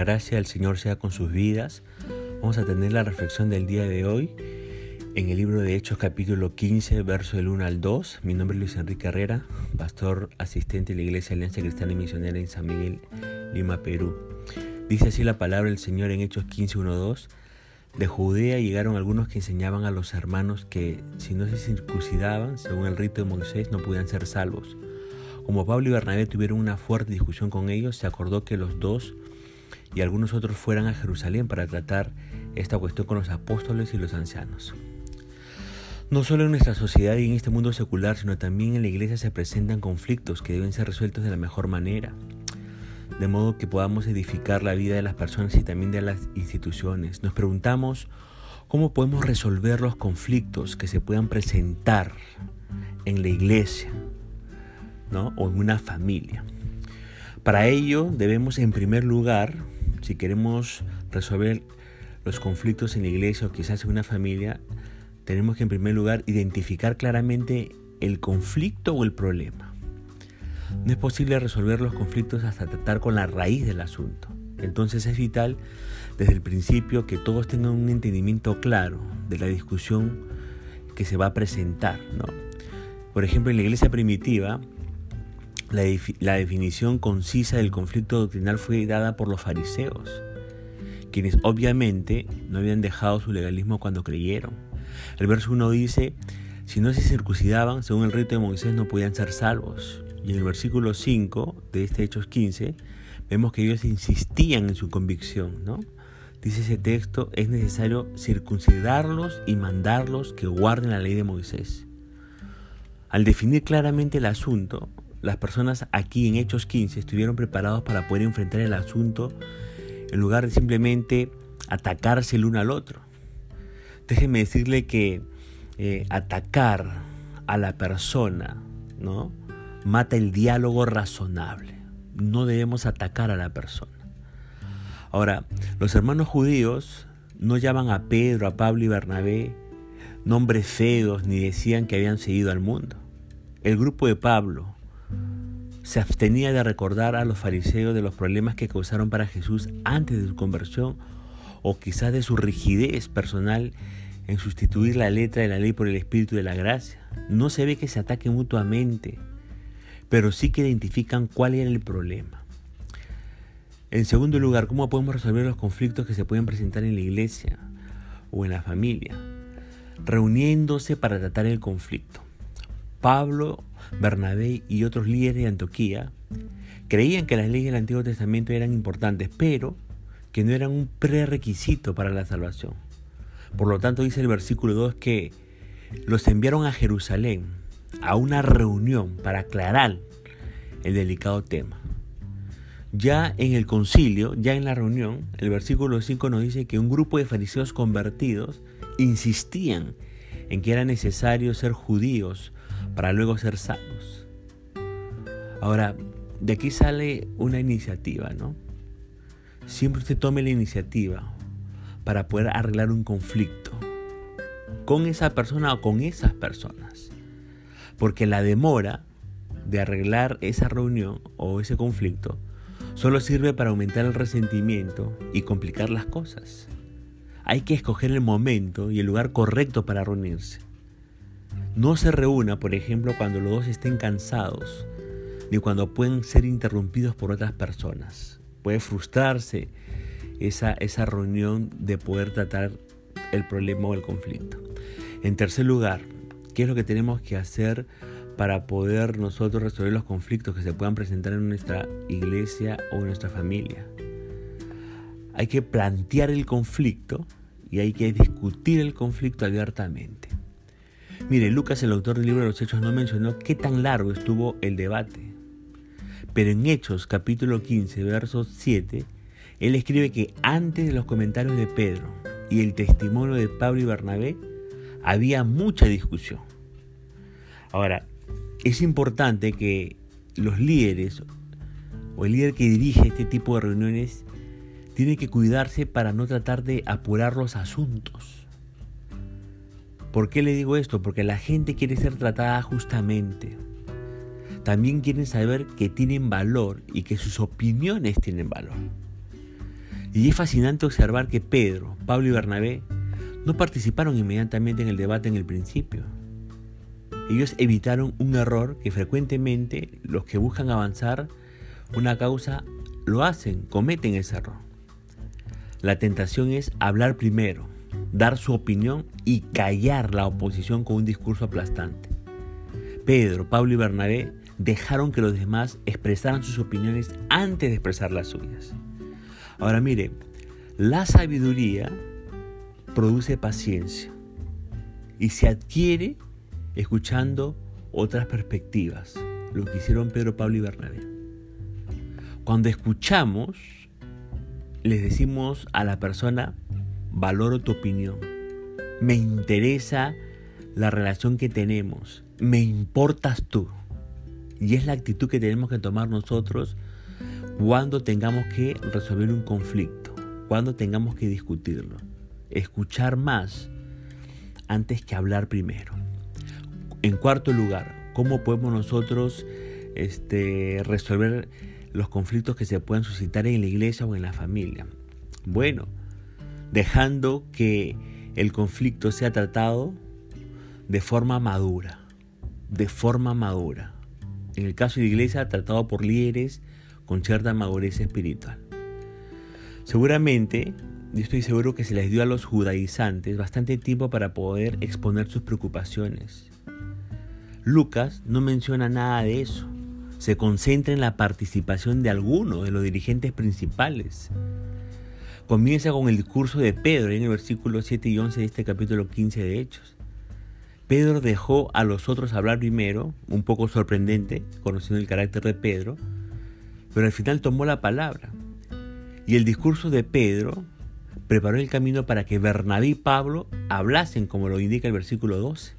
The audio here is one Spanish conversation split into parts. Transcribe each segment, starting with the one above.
gracia del Señor sea con sus vidas. Vamos a tener la reflexión del día de hoy en el libro de Hechos capítulo 15, verso del 1 al 2. Mi nombre es Luis Enrique Herrera, pastor asistente de la Iglesia Alianza Cristiana y Misionera en San Miguel, Lima, Perú. Dice así la palabra del Señor en Hechos 15, 1, 2. De Judea llegaron algunos que enseñaban a los hermanos que si no se circuncidaban, según el rito de Moisés, no podían ser salvos. Como Pablo y Bernabé tuvieron una fuerte discusión con ellos, se acordó que los dos y algunos otros fueran a Jerusalén para tratar esta cuestión con los apóstoles y los ancianos. No solo en nuestra sociedad y en este mundo secular, sino también en la iglesia se presentan conflictos que deben ser resueltos de la mejor manera, de modo que podamos edificar la vida de las personas y también de las instituciones. Nos preguntamos cómo podemos resolver los conflictos que se puedan presentar en la iglesia ¿no? o en una familia. Para ello debemos en primer lugar si queremos resolver los conflictos en la iglesia o quizás en una familia, tenemos que en primer lugar identificar claramente el conflicto o el problema. No es posible resolver los conflictos hasta tratar con la raíz del asunto. Entonces es vital desde el principio que todos tengan un entendimiento claro de la discusión que se va a presentar. ¿no? Por ejemplo, en la iglesia primitiva, la, definición concisa del conflicto doctrinal fue dada por los fariseos, quienes obviamente no habían dejado su legalismo cuando creyeron. El verso 1 dice, si no se circuncidaban, según el rito de Moisés, no podían ser salvos. Y en el versículo 5 de este Hechos 15, vemos que ellos insistían en su convicción, ¿no? Dice ese texto, es necesario circuncidarlos y mandarlos que guarden la ley de Moisés. Al definir claramente el asunto, las personas aquí en Hechos 15 estuvieron preparados para poder enfrentar el asunto en lugar de simplemente atacarse el uno al otro. Déjenme decirle que eh, atacar a la persona ¿no? mata el diálogo razonable. No debemos atacar a la persona. Ahora, los hermanos judíos no llaman a Pedro, a Pablo y Bernabé nombres feos ni decían que habían seguido al mundo. El grupo de Pablo, se abstenía de recordar a los fariseos de los problemas que causaron para Jesús antes de su conversión o quizás de su rigidez personal en sustituir la letra de la ley por el espíritu de la gracia. No se ve que se ataquen mutuamente, pero sí que identifican cuál era el problema. En segundo lugar, ¿cómo podemos resolver los conflictos que se pueden presentar en la iglesia o en la familia? Reuniéndose para tratar el conflicto. Pablo, Bernabé y otros líderes de Antioquía creían que las leyes del Antiguo Testamento eran importantes, pero que no eran un prerequisito para la salvación. Por lo tanto, dice el versículo 2 que los enviaron a Jerusalén a una reunión para aclarar el delicado tema. Ya en el concilio, ya en la reunión, el versículo 5 nos dice que un grupo de fariseos convertidos insistían en que era necesario ser judíos para luego ser salvos. Ahora, de aquí sale una iniciativa, ¿no? Siempre usted tome la iniciativa para poder arreglar un conflicto con esa persona o con esas personas. Porque la demora de arreglar esa reunión o ese conflicto solo sirve para aumentar el resentimiento y complicar las cosas. Hay que escoger el momento y el lugar correcto para reunirse. No se reúna, por ejemplo, cuando los dos estén cansados, ni cuando pueden ser interrumpidos por otras personas. Puede frustrarse esa, esa reunión de poder tratar el problema o el conflicto. En tercer lugar, ¿qué es lo que tenemos que hacer para poder nosotros resolver los conflictos que se puedan presentar en nuestra iglesia o en nuestra familia? Hay que plantear el conflicto y hay que discutir el conflicto abiertamente. Mire, Lucas, el autor del libro de los Hechos, no mencionó qué tan largo estuvo el debate. Pero en Hechos capítulo 15, verso 7, él escribe que antes de los comentarios de Pedro y el testimonio de Pablo y Bernabé, había mucha discusión. Ahora, es importante que los líderes o el líder que dirige este tipo de reuniones tiene que cuidarse para no tratar de apurar los asuntos ¿Por qué le digo esto? Porque la gente quiere ser tratada justamente. También quieren saber que tienen valor y que sus opiniones tienen valor. Y es fascinante observar que Pedro, Pablo y Bernabé no participaron inmediatamente en el debate en el principio. Ellos evitaron un error que frecuentemente los que buscan avanzar una causa lo hacen, cometen ese error. La tentación es hablar primero, dar su opinión y callar la oposición con un discurso aplastante. Pedro, Pablo y Bernabé dejaron que los demás expresaran sus opiniones antes de expresar las suyas. Ahora mire, la sabiduría produce paciencia y se adquiere escuchando otras perspectivas, lo que hicieron Pedro, Pablo y Bernabé. Cuando escuchamos, les decimos a la persona, valoro tu opinión, me interesa la relación que tenemos, me importas tú. Y es la actitud que tenemos que tomar nosotros cuando tengamos que resolver un conflicto, cuando tengamos que discutirlo. Escuchar más antes que hablar primero. En cuarto lugar, ¿cómo podemos nosotros este, resolver los conflictos que se puedan suscitar en la iglesia o en la familia? Bueno, dejando que el conflicto sea tratado de forma madura, de forma madura. En el caso de la iglesia, tratado por líderes con cierta madurez espiritual. Seguramente, yo estoy seguro que se les dio a los judaizantes bastante tiempo para poder exponer sus preocupaciones. Lucas no menciona nada de eso. Se concentra en la participación de algunos de los dirigentes principales. Comienza con el discurso de Pedro en el versículo 7 y 11 de este capítulo 15 de Hechos. Pedro dejó a los otros hablar primero, un poco sorprendente, conociendo el carácter de Pedro, pero al final tomó la palabra. Y el discurso de Pedro preparó el camino para que Bernabé y Pablo hablasen, como lo indica el versículo 12.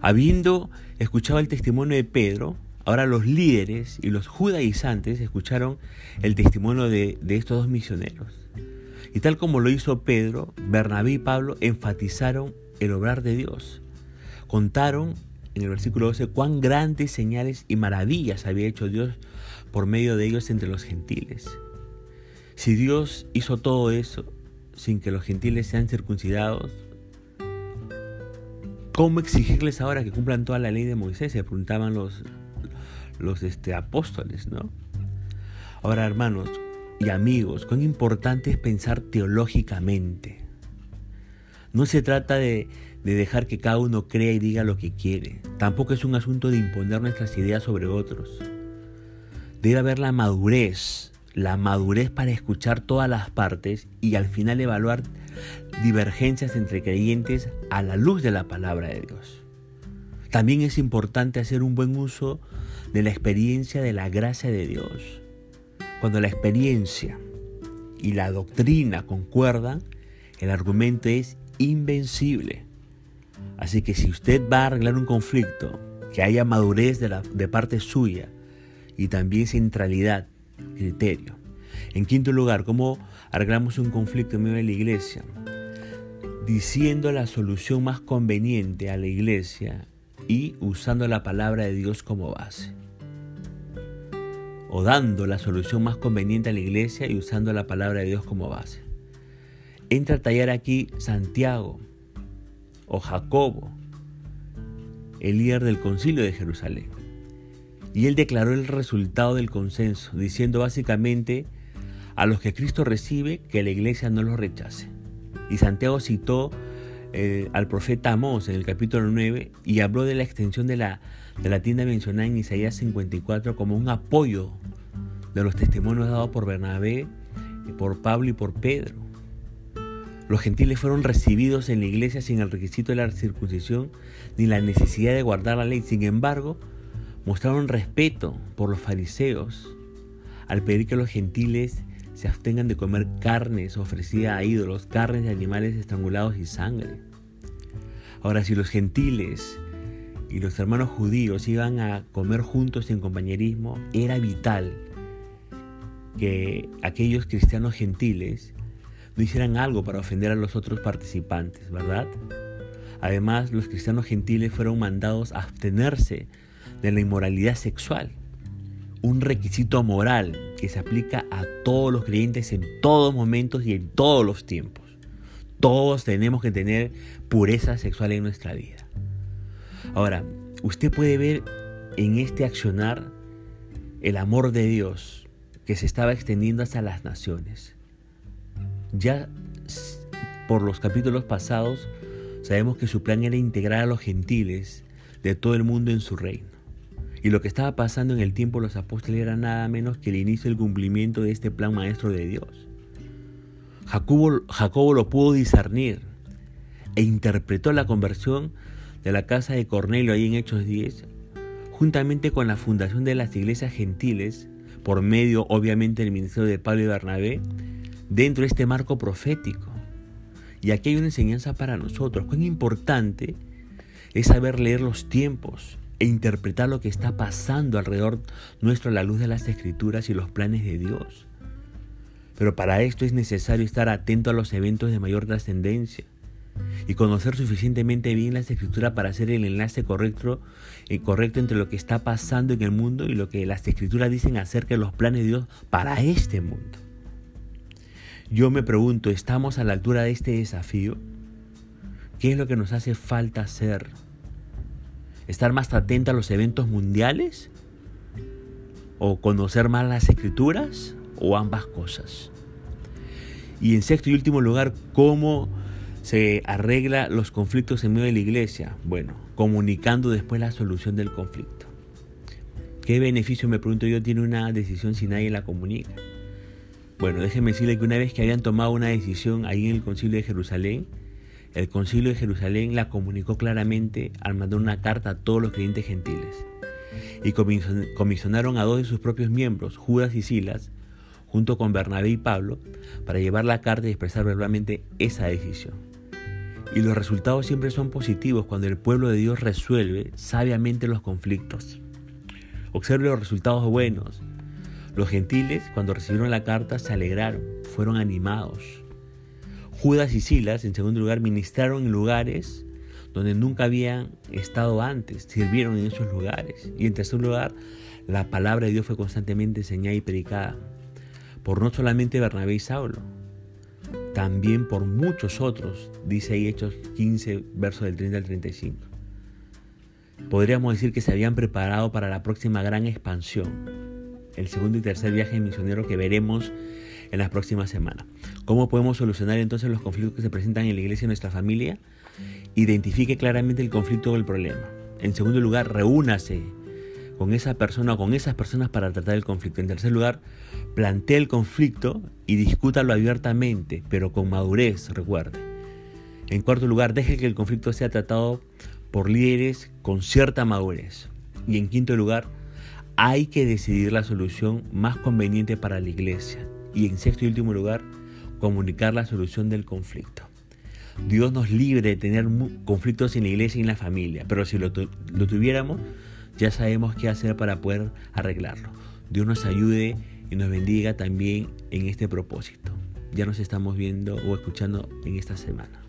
Habiendo escuchado el testimonio de Pedro, ahora los líderes y los judaizantes escucharon el testimonio de, estos dos misioneros. Y tal como lo hizo Pedro, Bernabé y Pablo enfatizaron el obrar de Dios. Contaron en el versículo 12 cuán grandes señales y maravillas había hecho Dios por medio de ellos entre los gentiles. Si Dios hizo todo eso sin que los gentiles sean circuncidados, ¿cómo exigirles ahora que cumplan toda la ley de Moisés? Se preguntaban los, los este, apóstoles, ¿no? Ahora, hermanos y amigos, cuán importante es pensar teológicamente. No se trata de, de dejar que cada uno crea y diga lo que quiere. Tampoco es un asunto de imponer nuestras ideas sobre otros. Debe haber la madurez, la madurez para escuchar todas las partes y al final evaluar divergencias entre creyentes a la luz de la palabra de Dios. También es importante hacer un buen uso de la experiencia de la gracia de Dios. Cuando la experiencia y la doctrina concuerdan, el argumento es invencible. Así que si usted va a arreglar un conflicto, que haya madurez de, parte suya y también centralidad, criterio. En quinto lugar, ¿cómo arreglamos un conflicto en medio de la iglesia? Diciendo la solución más conveniente a la iglesia y usando la palabra de Dios como base. O dando la solución más conveniente a la iglesia y usando la palabra de Dios como base. Entra a tallar aquí Santiago o Jacobo, el líder del concilio de Jerusalén. Y él declaró el resultado del consenso, diciendo básicamente a los que Cristo recibe que la iglesia no los rechace. Y Santiago citó eh, al profeta Amós en el capítulo 9 y habló de la extensión de la, de la tienda mencionada en Isaías 54 como un apoyo de los testimonios dados por Bernabé, por Pablo y por Pedro. Los gentiles fueron recibidos en la iglesia sin el requisito de la circuncisión ni la necesidad de guardar la ley. Sin embargo, mostraron respeto por los fariseos al pedir que los gentiles se abstengan de comer carnes ofrecidas a ídolos, carnes de animales estrangulados y sangre. Ahora, si los gentiles y los hermanos judíos iban a comer juntos en compañerismo, era vital que aquellos cristianos gentiles no hicieran algo para ofender a los otros participantes, ¿verdad? Además, los cristianos gentiles fueron mandados a abstenerse de la inmoralidad sexual. Un requisito moral que se aplica a todos los creyentes en todos momentos y en todos los tiempos. Todos tenemos que tener pureza sexual en nuestra vida. Ahora, usted puede ver en este accionar el amor de Dios que se estaba extendiendo hasta las naciones. Ya por los capítulos pasados sabemos que su plan era integrar a los gentiles de todo el mundo en su reino. Y lo que estaba pasando en el tiempo de los apóstoles era nada menos que el inicio del cumplimiento de este plan maestro de Dios. Jacobo, lo pudo discernir e interpretó la conversión de la casa de Cornelio ahí en Hechos 10, juntamente con la fundación de las iglesias gentiles, por medio obviamente del ministerio de Pablo y Bernabé, dentro de este marco profético. Y aquí hay una enseñanza para nosotros. Cuán importante es saber leer los tiempos e interpretar lo que está pasando alrededor nuestro a la luz de las escrituras y los planes de Dios. Pero para esto es necesario estar atento a los eventos de mayor trascendencia y conocer suficientemente bien las escrituras para hacer el enlace correcto, eh, correcto entre lo que está pasando en el mundo y lo que las escrituras dicen acerca de los planes de Dios para este mundo. Yo me pregunto, ¿estamos a la altura de este desafío? ¿Qué es lo que nos hace falta hacer? ¿Estar más atento a los eventos mundiales? ¿O conocer más las escrituras? ¿O ambas cosas? Y en sexto y último lugar, ¿cómo se arregla los conflictos en medio de la iglesia? Bueno, comunicando después la solución del conflicto. ¿Qué beneficio, me pregunto yo, tiene una decisión si nadie la comunica? Bueno, déjenme decirle que una vez que habían tomado una decisión ahí en el concilio de Jerusalén, el concilio de Jerusalén la comunicó claramente al mandar una carta a todos los creyentes gentiles. Y comisionaron a dos de sus propios miembros, Judas y Silas, junto con Bernabé y Pablo, para llevar la carta y expresar verbalmente esa decisión. Y los resultados siempre son positivos cuando el pueblo de Dios resuelve sabiamente los conflictos. Observe los resultados buenos. Los gentiles, cuando recibieron la carta, se alegraron, fueron animados Judas y Silas, en segundo lugar, ministraron en lugares donde nunca habían estado antes, sirvieron en esos lugares. Y en tercer lugar, la palabra de Dios fue constantemente enseñada y predicada por no solamente Bernabé y Saulo, también por muchos otros, dice ahí Hechos 15, versos del 30 al 35. Podríamos decir que se habían preparado para la próxima gran expansión, el segundo y tercer viaje misionero que veremos en las próximas semanas. ¿Cómo podemos solucionar entonces los conflictos que se presentan en la iglesia y en nuestra familia? Identifique claramente el conflicto o el problema. En segundo lugar, reúnase con esa persona o con esas personas para tratar el conflicto. En tercer lugar, plantee el conflicto y discútalo abiertamente, pero con madurez, recuerde. En cuarto lugar, deje que el conflicto sea tratado por líderes con cierta madurez. Y en quinto lugar, hay que decidir la solución más conveniente para la iglesia. Y en sexto y último lugar, comunicar la solución del conflicto. Dios nos libre de tener conflictos en la iglesia y en la familia, pero si lo, tuviéramos, ya sabemos qué hacer para poder arreglarlo. Dios nos ayude y nos bendiga también en este propósito. Ya nos estamos viendo o escuchando en esta semana.